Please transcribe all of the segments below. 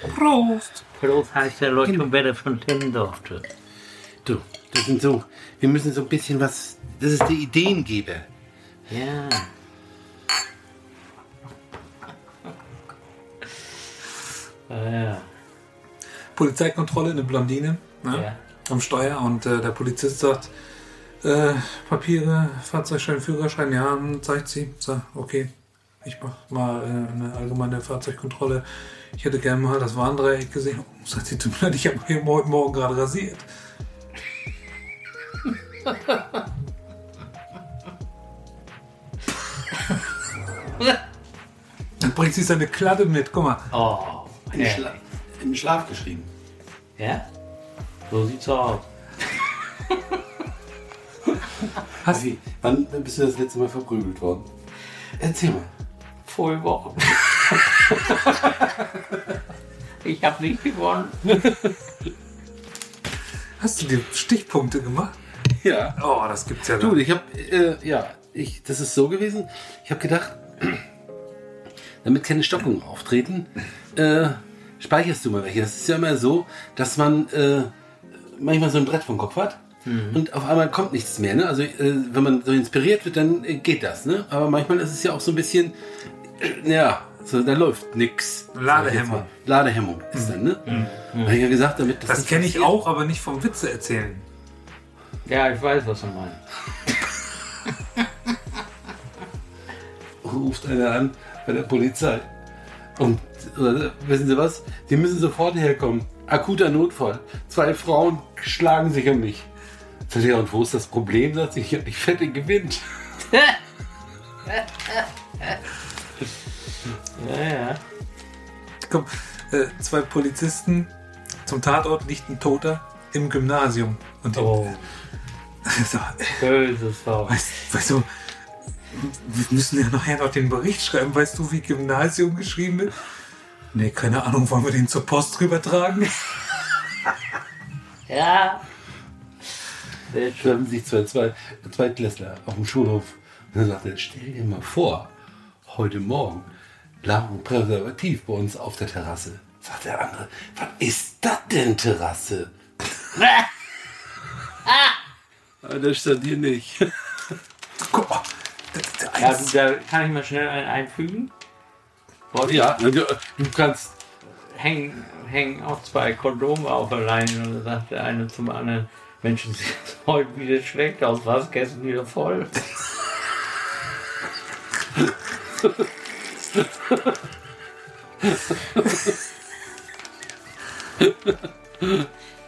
Prost! Bloß heißt der Leute, wer von Tim durfte. Du, das sind so, wir müssen so ein bisschen was, das ist der Ideengeber. Ja. Ah, ja. Polizeikontrolle, eine Blondine ne? Ja. am Steuer und äh, der Polizist sagt, äh, Papiere, Fahrzeugschein, Führerschein, ja, hm, zeigt sie. So, okay, ich mach mal äh, eine allgemeine Fahrzeugkontrolle. Ich hätte gerne mal das Warndreieck gesehen. Oh, sagt sie, tut mir leid, ich habe hier heute Morgen gerade rasiert. Dann bringt sie seine Kladde mit. Guck mal, Oh, Im, ja. Schla Im Schlaf geschrieben. ja? So sieht's aus. hast, Wie, wann bist du das letzte Mal verprügelt worden? Erzähl mal. Wochen. ich habe nicht gewonnen. hast du dir Stichpunkte gemacht? Ja. Oh, das gibt's ja Du, ich habe, äh, ja, ich, das ist so gewesen. Ich habe gedacht, damit keine Stockungen auftreten, äh, speicherst du mal welche. Das ist ja immer so, dass man äh, manchmal so ein Brett vom Kopf hat und auf einmal kommt nichts mehr. Ne? Also äh, wenn man so inspiriert wird, dann äh, geht das. Ne? Aber manchmal ist es ja auch so ein bisschen, ja, so, da läuft nix. Ladehemmung. Ladehemmung ist dann, ne? Hab ich ja gesagt, damit Das nicht kenne ich passiert. auch, aber nicht vom Witze erzählen. Ja, ich weiß, was du meinst. ruft einer an bei der Polizei. Und oder, wissen Sie was? Die müssen sofort herkommen. Akuter Notfall. Zwei Frauen schlagen sich um mich. Sagt er, und wo ist das Problem? Sagt sie, ich hab die Fette gewinnt. Ja, ja. Komm, äh, zwei Polizisten zum Tatort liegt ein Toter im Gymnasium. Und die, Oh, so, böse Sau. weißt, weißt du, wir müssen ja nachher noch den Bericht schreiben. Weißt du, wie Gymnasium geschrieben wird? Nee, keine Ahnung, wollen wir den zur Post rübertragen? Ja. Schön. Treffen sich zwei, zwei Zweitklässler auf dem Schulhof. Und dann sagt er, stell dir mal vor, heute Morgen lag ein Präservativ bei uns auf der Terrasse. Sagt der andere, was ist das denn Terrasse? Ah, das stand hier nicht. Guck mal, das, der Ja, du, da kann ich mal schnell einen einfügen. Wollte Ja, du, du kannst. hängen, hängen auch zwei Kondome auf der Leine und dann sagt der eine zum anderen, Mensch, sieht heute wieder schlecht aus, was? Gestern wieder voll.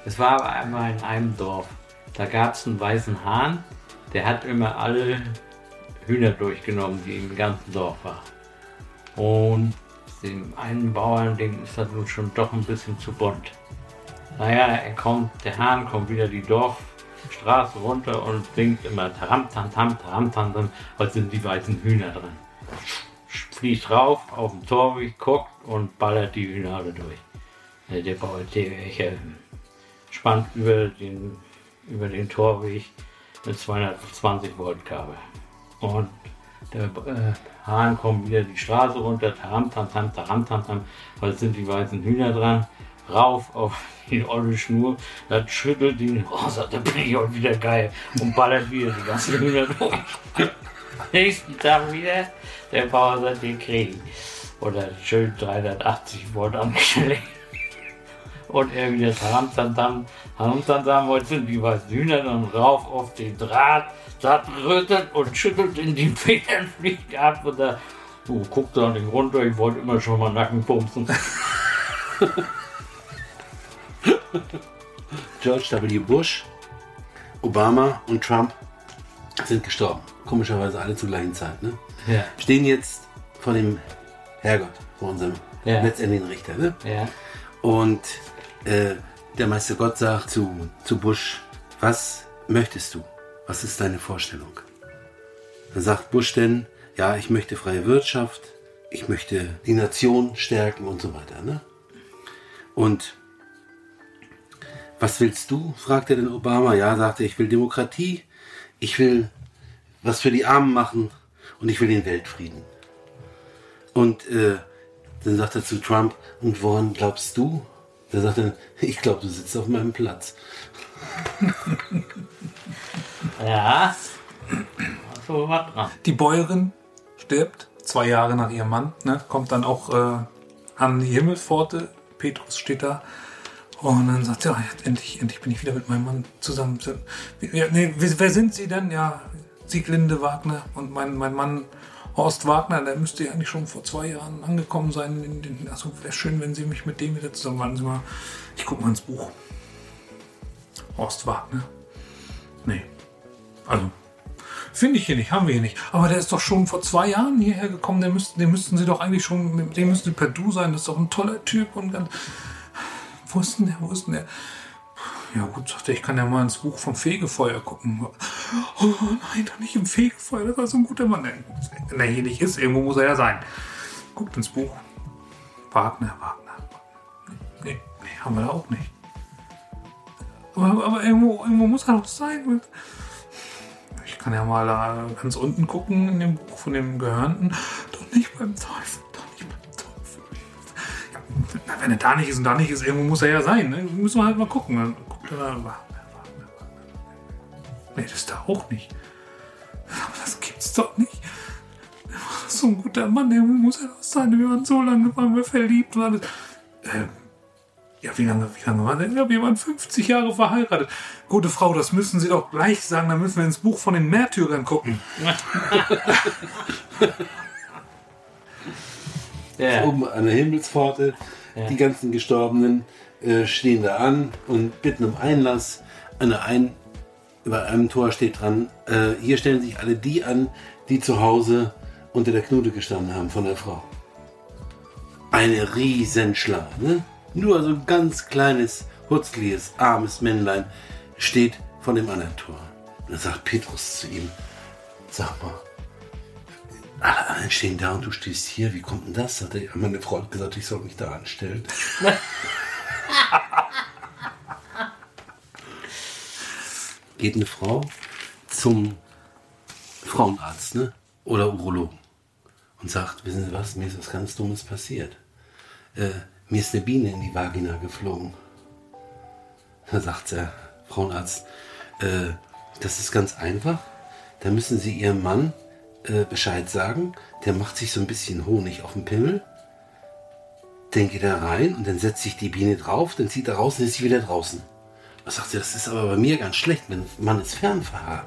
Es war aber einmal in einem Dorf. Da gab es einen weißen Hahn, der hat immer alle Hühner durchgenommen, die im ganzen Dorf waren. Und dem einen Bauern, dem ist das nun schon doch ein bisschen zu bunt. Naja, er kommt, der Hahn kommt wieder die Dorfstraße runter und singt immer Taram, tam, tam, taram, tam, tam. Heute sind die weißen Hühner drin. Fliegt rauf auf den Torweg, guckt und ballert die alle durch. Der, der welcher spannt über den, über den Torweg mit 220 Volt Kabel. Und der äh, Hahn kommt wieder die Straße runter, taram, tam, tam, taram, tam, tam, weil sind die weißen Hühner dran, rauf auf die olle Schnur, das schüttelt ihn, oh, sagt, da bin ich heute wieder geil und ballert wieder die ganzen Hühner durch. Nächsten Tag wieder, der Bauer sagt, den kriegen. Oder schön 380 Volt angeschlägt. Und er wieder tam, tam, tam, tam, tam, tam, heute sind die weißen Hühner dann rauf auf den Draht, das rüttelt und schüttelt in die Federn, fliegt ab und da, oh, guckt da nicht runter, ich wollte immer schon mal Nacken pumpen. George W. Bush, Obama und Trump sind gestorben. Komischerweise alle zur gleichen Zeit. Ne? Ja. Stehen jetzt vor dem Herrgott, vor unserem Ja. letztendlichen Richter. Ne? Ja. Und äh, der Meister Gott sagt zu, zu Bush, was möchtest du? Was ist deine Vorstellung? Dann sagt Bush denn, ja, ich möchte freie Wirtschaft, ich möchte die Nation stärken und so weiter. Ne? Und was willst du? fragte den Obama. Ja, sagte er, ich will Demokratie, ich will was für die Armen machen und ich will den Weltfrieden. Und äh, dann sagt er zu Trump, und woran glaubst du? Da sagt er, ich glaube, du sitzt auf meinem Platz. Ja. So was dran. Die Bäuerin stirbt, zwei Jahre nach ihrem Mann, ne, kommt dann auch äh, an die Himmelspforte. Petrus steht da. Und dann sagt er, ja, jetzt endlich, endlich bin ich wieder mit meinem Mann zusammen. Ja, nee, wer wer sind Sie denn? Ja, Sieglinde Wagner und mein, mein Mann Horst Wagner, der müsste ja eigentlich schon vor zwei Jahren angekommen sein. In den, also wäre schön, wenn Sie mich mit dem wieder zusammen warten Sie mal. Ich gucke mal ins Buch. Horst Wagner. Nee. Also, finde ich hier nicht, haben wir hier nicht. Aber der ist doch schon vor zwei Jahren hierher gekommen. Der müssten, den müssten Sie doch eigentlich schon, dem müssten Sie per Du sein. Das ist doch ein toller Typ und ganz. Wo ist denn der? Wo ist denn der? Ja gut, sagte ich kann ja mal ins Buch vom Fegefeuer gucken. Oh nein, doch nicht im Fegefeuer, das war so ein guter Mann. Wenn er hier nicht ist, irgendwo muss er ja sein. Guckt ins Buch. Wagner, Wagner. Nee, nee, haben wir da auch nicht. Aber, aber irgendwo, irgendwo muss er doch sein. Ich kann ja mal da ganz unten gucken in dem Buch von dem Gehörnten. Doch nicht beim Teufel, doch nicht beim Teufel. Wenn er da nicht ist und da nicht ist, irgendwo muss er ja sein. Ne? Müssen wir halt mal gucken. Dann Wagner, Wagner, Wagner. Nee, das ist da auch nicht. Aber das gibt's doch nicht. Der so ein guter Mann, irgendwo muss er doch sein. Wir waren so lange, waren wir verliebt und alles. Ähm, ja, wie lange, wie lange waren denn? Ja, wir waren 50 Jahre verheiratet. Gute Frau, das müssen Sie doch gleich sagen, dann müssen wir ins Buch von den Märtyrern gucken. Ja. Oben an der Himmelspforte, Ja. die ganzen Gestorbenen äh, stehen da an und bitten um Einlass. An der über einem Tor steht dran, äh, hier stellen sich alle die an, die zu Hause unter der Knute gestanden haben von der Frau. Eine Riesenschlange, ne? Nur so ein ganz kleines, hutzliges, armes Männlein steht von dem anderen Tor. Dann sagt Petrus zu ihm, sag mal, alle anderen stehen da und du stehst hier. Wie kommt denn das? Hat meine Frau hat gesagt, ich soll mich da anstellen. Geht eine Frau zum Frauenarzt ne? oder Urologen und sagt, wissen Sie was, mir ist was ganz Dummes passiert. Äh, mir ist eine Biene in die Vagina geflogen. Da sagt der Frauenarzt, äh, das ist ganz einfach. Da müssen Sie Ihrem Mann äh, Bescheid sagen. Der macht sich so ein bisschen Honig auf den Pimmel. Dann geht er rein und dann setzt sich die Biene drauf, dann zieht er raus und ist sie wieder draußen. Was sagt er, das ist aber bei mir ganz schlecht, mein Mann ist Fernfahrer.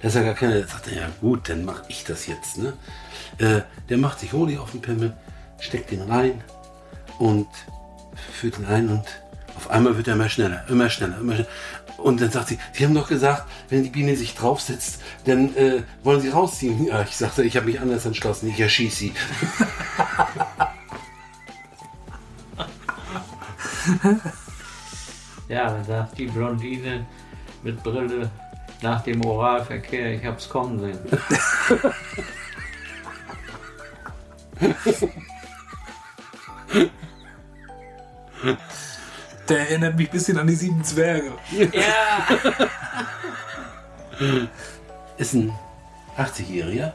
Da ist ja gar keine, sagt er, ja gut, dann mache ich das jetzt. Ne? Äh, der macht sich Honig auf den Pimmel, steckt den rein und führt ihn ein und auf einmal wird er immer schneller, immer schneller, immer schneller. Und dann sagt sie, Sie haben doch gesagt, wenn die Biene sich draufsetzt, dann äh, wollen Sie rausziehen. Ja, ich sagte, ich habe mich anders entschlossen, ich erschieße sie. Ja, dann sagt die Blondine mit Brille nach dem Oralverkehr, ich hab's kommen sehen. Der erinnert mich ein bisschen an die sieben Zwerge. Ja! Ist ein 80-Jähriger,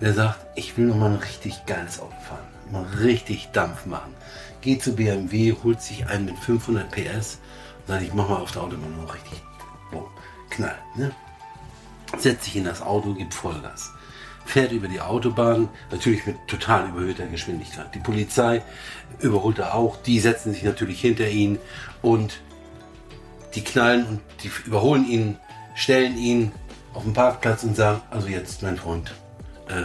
der sagt, ich will noch mal ein richtig geiles Auto fahren. Mal richtig Dampf machen. Geht zu BMW, holt sich einen mit 500 PS und sagt, ich mach mal auf der Autobahn noch richtig boom, knall. Ne? Setzt sich in das Auto, gibt Vollgas. Fährt über die Autobahn, natürlich mit total überhöhter Geschwindigkeit. Die Polizei überholt er auch, die setzen sich natürlich hinter ihn und die knallen und die überholen ihn, stellen ihn auf den Parkplatz und sagen, also jetzt, mein Freund, äh,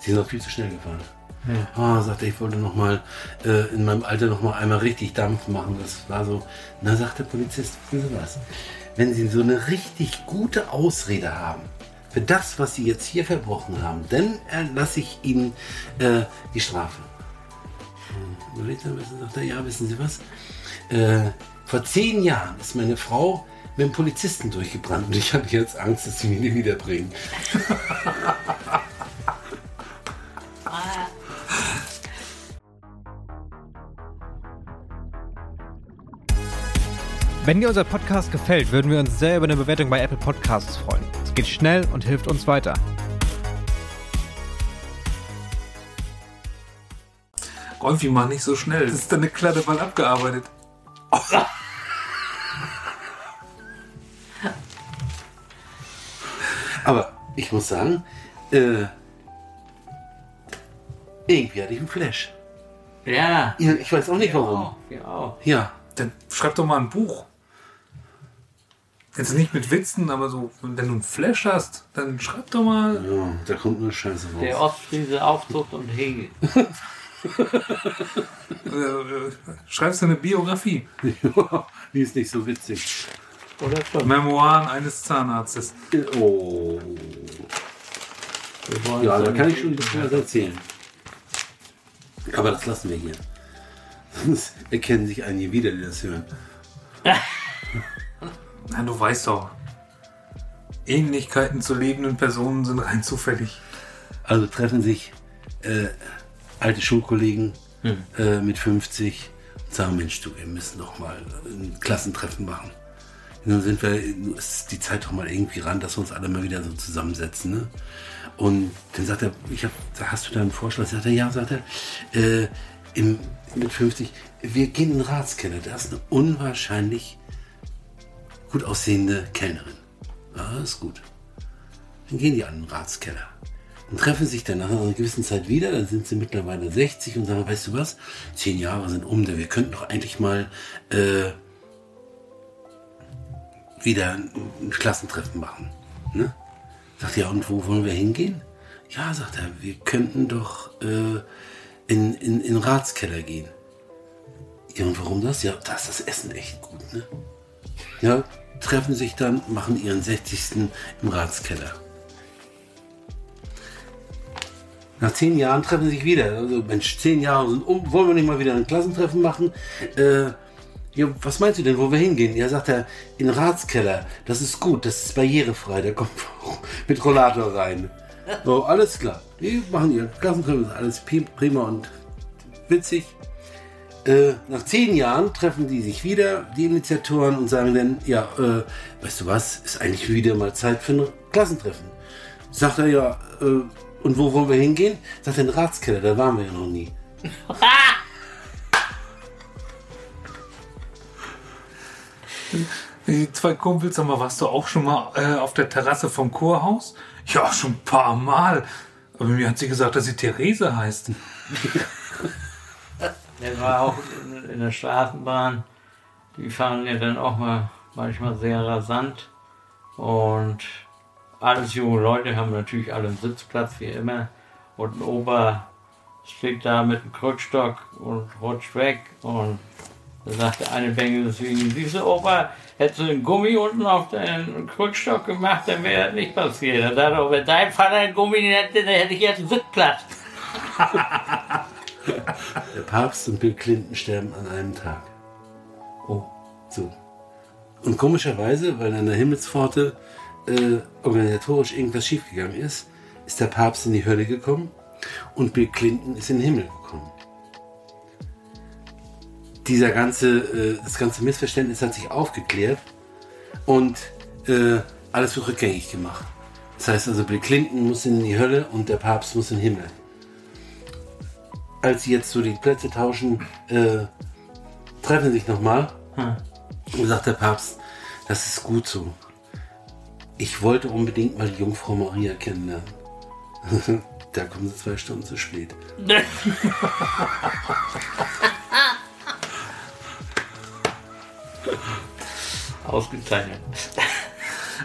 Sie sind noch viel zu schnell gefahren. Ah, sagt er, ich wollte noch mal äh, in meinem Alter noch mal einmal richtig Dampf machen. Das war so. Na, sagt der Polizist, wissen Sie was? Wenn Sie so eine richtig gute Ausrede haben für das, was Sie jetzt hier verbrochen haben, dann erlasse ich Ihnen äh, die Strafe. überlegt er ein bisschen, sagt er, ja, wissen Sie was? Äh, vor zehn Jahren ist meine Frau mit einem Polizisten durchgebrannt und ich hatte jetzt Angst, dass sie mich nie wiederbringen. Wenn dir unser Podcast gefällt, würden wir uns sehr über eine Bewertung bei Apple Podcasts freuen. Es geht schnell und hilft uns weiter. Rolfi, mach nicht so schnell. Das ist deine Kladde bald abgearbeitet. Aber ich muss sagen, äh, irgendwie hatte ich einen Flash. Ja. Ja, ich weiß auch nicht warum. Auch, ja, auch. Ja, Dann schreib doch mal ein Buch. Jetzt nicht mit Witzen, aber so, wenn du einen Flash hast, dann schreib doch mal. ja, da kommt nur Scheiße Der raus. Ostfriese Aufzucht und Hegel. Äh, schreibst du eine Biografie. Die ist nicht so witzig. Oder schon. Memoiren eines Zahnarztes. Oh. Ja, da kann ich schon ein bisschen was erzählen. Aber das lassen wir hier. Sonst erkennen sich einige wieder, die das hören. Na, du weißt doch. Ähnlichkeiten zu lebenden Personen sind rein zufällig. Also treffen sich äh, alte Schulkollegen äh, mit 50 und sagen, Mensch, du, wir müssen doch mal ein Klassentreffen machen. Und dann sind wir, ist die Zeit doch mal irgendwie ran, dass wir uns alle mal wieder so zusammensetzen. Ne? Und dann sagt er, ich hab, da hast du da einen Vorschlag? Sagt er, ja, sagt er, äh, im, mit 50, wir gehen in den Ratskeller. Da ist eine unwahrscheinlich gut aussehende Kellnerin. Ja, ist gut. Dann gehen die an den Ratskeller und treffen sich dann nach einer gewissen Zeit wieder. Dann sind sie mittlerweile 60 und sagen, weißt du was, zehn Jahre sind um, wir könnten doch eigentlich mal äh, wieder ein, Klassentreffen machen. Ne? Sagt ja, und wo wollen wir hingehen? Ja, sagt er, wir könnten doch äh, in, in, in den Ratskeller gehen. Ja, und warum das? Ja, da ist das Essen echt gut, ne? Ja, treffen sich dann, machen ihren 60. im Ratskeller. Nach zehn Jahren treffen sie sich wieder. Also, Mensch, zehn Jahre sind um. Wollen wir nicht mal wieder ein Klassentreffen machen? Äh, ja, was meinst du denn, wo wir hingehen? Ja, sagt er, in den Ratskeller. Das ist gut, das ist barrierefrei. Da kommt mit Rollator rein. So, alles klar. Die machen ihr Klassentreffen, ist alles prima und witzig. Äh, nach zehn Jahren treffen die sich wieder, die Initiatoren, und sagen dann, ja, äh, weißt du was, ist eigentlich wieder mal Zeit für ein Klassentreffen. Sagt er ja, äh, und wo wollen wir hingehen? Sagt er, in den Ratskeller, da waren wir ja noch nie. Die zwei Kumpels, sag mal, warst du auch schon mal äh, auf der Terrasse vom Kurhaus? Ja, schon ein paar Mal. Aber mir hat sie gesagt, dass sie Therese heißt. Der war auch in, in der Straßenbahn. Die fahren ja dann auch mal manchmal sehr rasant. Und alles junge Leute haben natürlich alle einen Sitzplatz, wie immer. Und ein Opa steht da mit dem Krückstock und rutscht weg. Und da sagt der eine Bengel deswegen, diese Opa, hättest du einen Gummi unten auf deinen Krückstock gemacht, dann wäre das nicht passiert. Er sagt, wenn dein Vater einen Gummi hätte, dann hätte ich jetzt einen Sitzplatz. Der Papst und Bill Clinton sterben an einem Tag. Oh. So. Und komischerweise, weil an der Himmelspforte äh, organisatorisch irgendwas schiefgegangen ist, ist der Papst in die Hölle gekommen und Bill Clinton ist in den Himmel gekommen. Dieser ganze, äh, das ganze Missverständnis hat sich aufgeklärt und äh, alles wird rückgängig gemacht. Das heißt also, Bill Clinton muss in die Hölle und der Papst muss in den Himmel. Als sie jetzt so die Plätze tauschen, äh, treffen sich nochmal und sagt der Papst, das ist gut so. Ich wollte unbedingt mal die Jungfrau Maria kennenlernen. da kommen sie zwei Stunden zu spät. Ausgezeichnet.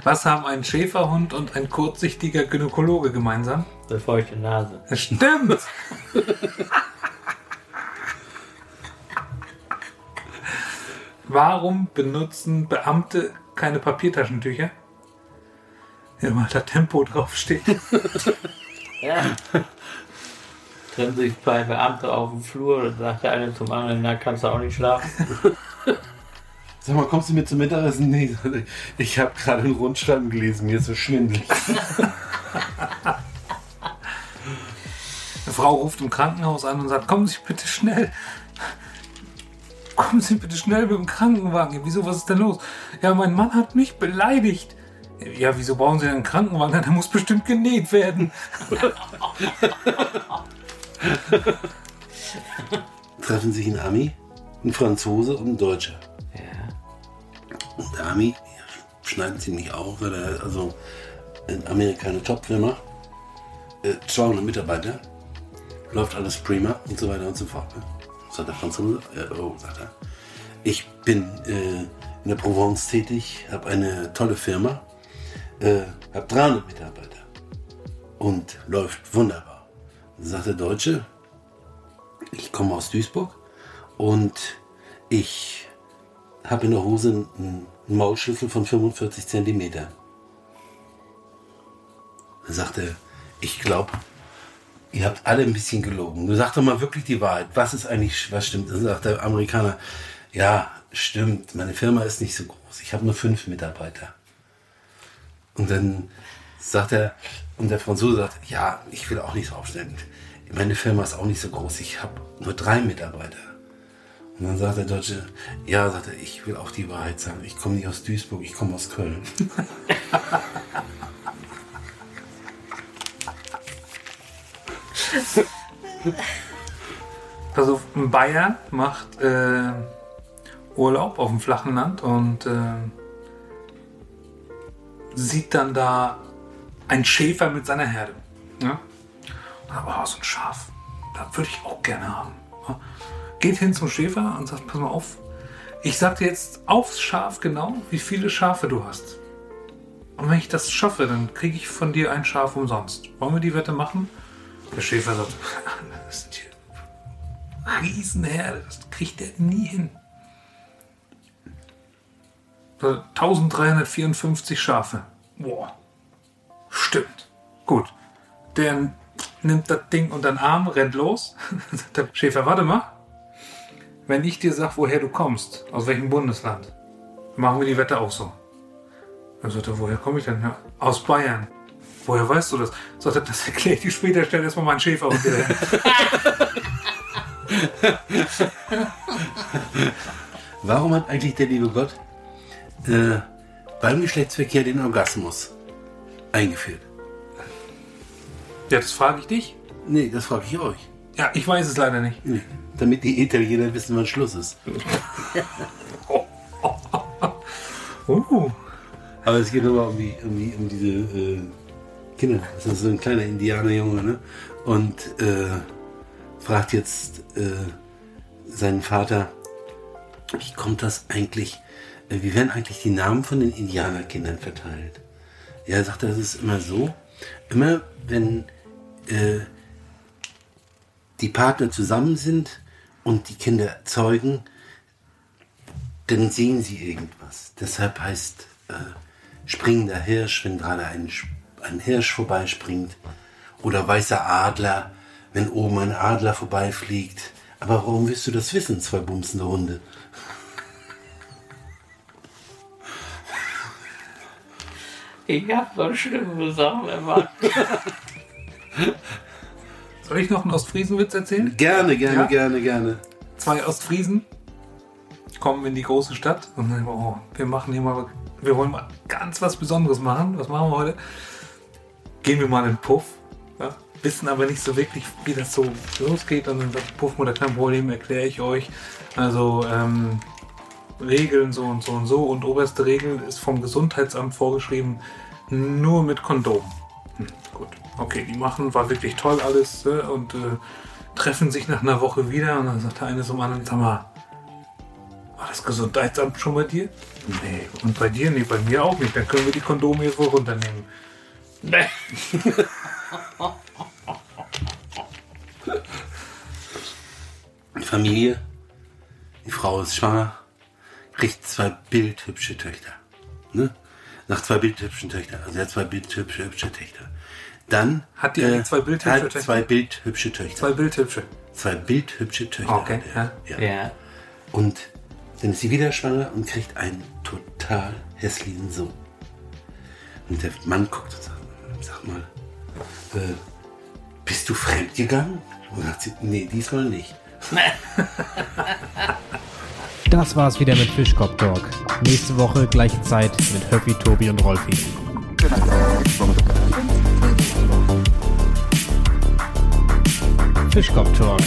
Was haben ein Schäferhund und ein kurzsichtiger Gynäkologe gemeinsam? Eine feuchte Nase. Das stimmt! Warum benutzen Beamte keine Papiertaschentücher? Ja, weil da Tempo draufsteht. Ja. trennen sich zwei Beamte auf dem Flur und sagt der eine zum anderen, na kannst du auch nicht schlafen. Sag mal, kommst du mir zum Mittagessen? Nee, ich habe gerade einen Rundschreiben gelesen, mir ist so schwindelig. Eine Frau ruft im Krankenhaus an und sagt, kommen Sie bitte schnell. Kommen Sie bitte schnell mit dem Krankenwagen. Wieso, was ist denn los? Ja, mein Mann hat mich beleidigt. Ja, wieso brauchen Sie denn einen Krankenwagen? Der muss bestimmt genäht werden. Treffen sich ein Ami, ein Franzose und ein Deutscher. Ja. Und der Ami schneidet ziemlich auf, weil er also in Amerika eine Top-Firma, äh, 200 Mitarbeiter, läuft alles prima und so weiter und so fort. Ne? Sagt der Franzose, äh, oh, sagt er. Ich bin äh, in der Provence tätig, habe eine tolle Firma, äh, habe 300 Mitarbeiter und läuft wunderbar. Dann sagt der Deutsche, ich komme aus Duisburg und ich habe in der Hose einen Maulschlüssel von 45 Zentimetern. Dann sagt er, ich glaube, ihr habt alle ein bisschen gelogen. Du sag doch mal wirklich die Wahrheit. Was ist eigentlich, was stimmt? Dann sagt der Amerikaner, ja, stimmt, meine Firma ist nicht so groß. Ich habe nur fünf Mitarbeiter. Und dann sagt er, und der Franzose sagt, ja, ich will auch nicht so aufstellen. Meine Firma ist auch nicht so groß. Ich habe nur drei Mitarbeiter. Und dann sagt der Deutsche, ja, sagt er, ich will auch die Wahrheit sagen. Ich komme nicht aus Duisburg, ich komme aus Köln. Also ein Bayer macht äh, Urlaub auf dem flachen Land und äh, sieht dann da einen Schäfer mit seiner Herde. Ja? Dann, Oh, so ein Schaf. Das würde ich auch gerne haben. Ja? Geht hin zum Schäfer und sagt, pass mal auf, ich sag dir jetzt aufs Schaf genau, wie viele Schafe du hast. Und wenn ich das schaffe, dann kriege ich von dir ein Schaf umsonst. Wollen wir die Wette machen? Der Schäfer sagt, das sind hier Riesenherde, das kriegt der nie hin. 1354 Schafe. Boah. Stimmt. Gut. Der nimmt das Ding unter den Arm, rennt los. Sagt der Schäfer, warte mal. Wenn ich dir sag, woher du kommst, aus welchem Bundesland, machen wir die Wette auch so. Dann sagt er, woher komme ich denn? Ja, aus Bayern. Woher weißt du das? Sagt er, das erkläre ich dir später, stell erstmal meinen Schäfer wieder hin. Warum hat eigentlich der liebe Gott äh, beim Geschlechtsverkehr den Orgasmus eingeführt? Ja, das frage ich dich. Nee, das frage ich euch. Ja, ich weiß es leider nicht. Nee, damit die Italiener wissen, wann Schluss ist. Uh, Aber es geht nochmal um, die, um, die, um diese äh, Kinder. Das ist so ein kleiner Indianerjunge, ne? Und äh, fragt jetzt äh, seinen Vater, wie kommt das eigentlich, äh, wie werden eigentlich die Namen von den Indianerkindern verteilt? Ja, er sagt, das ist immer so, immer wenn äh, die Partner zusammen sind und die Kinder zeugen, dann sehen sie irgendwas. Deshalb heißt äh, springender Hirsch, wenn gerade ein, ein Hirsch vorbeispringt. Oder weißer Adler, wenn oben ein Adler vorbeifliegt. Aber warum willst du das wissen, zwei bumsende Hunde? Ich hab so schlimme Sachen erwartet. soll ich noch einen Ostfriesenwitz erzählen? Gerne, gerne, Ja? gerne, gerne. Zwei Ostfriesen kommen in die große Stadt und sagen, oh, wir machen hier mal, wir wollen mal ganz was Besonderes machen. Was machen wir heute? Gehen wir mal in Puff. Ja? Wissen aber nicht so wirklich, wie das so losgeht. Und dann sagt Puffmutter, kein Problem, erkläre ich euch. Also ähm, Regeln so und so und so. Und oberste Regel ist vom Gesundheitsamt vorgeschrieben, nur mit Kondom. Hm, gut, okay, die machen, war wirklich toll alles äh, und äh, treffen sich nach einer Woche wieder und dann sagt der eine zum anderen, sag mal, war das Gesundheitsamt schon bei dir? Nee. Und bei dir? Nee, bei mir auch nicht. Dann können wir die Kondome jetzt wohl runternehmen. Familie, die Frau ist schwanger, kriegt zwei bildhübsche Töchter. Ne? Nach zwei bildhübschen Töchtern. Also er hat zwei bildhübsche hübsche Töchter. dann Hat die äh, zwei bildhübsche Töchter? zwei bildhübsche Töchter. Zwei Bildhübsche. Zwei bildhübsche Töchter. Okay, hat er. ja. Ja. Und dann ist sie wieder schwanger und kriegt einen total hässlichen Sohn. Und der Mann guckt und sagt, sag mal, äh, bist du fremdgegangen? Und sagt sie, nee, diesmal nicht. Das war's wieder mit Fischkopf Talk. Nächste Woche gleiche Zeit mit Höppi, Tobi und Rolfi. Fischkopf Talk,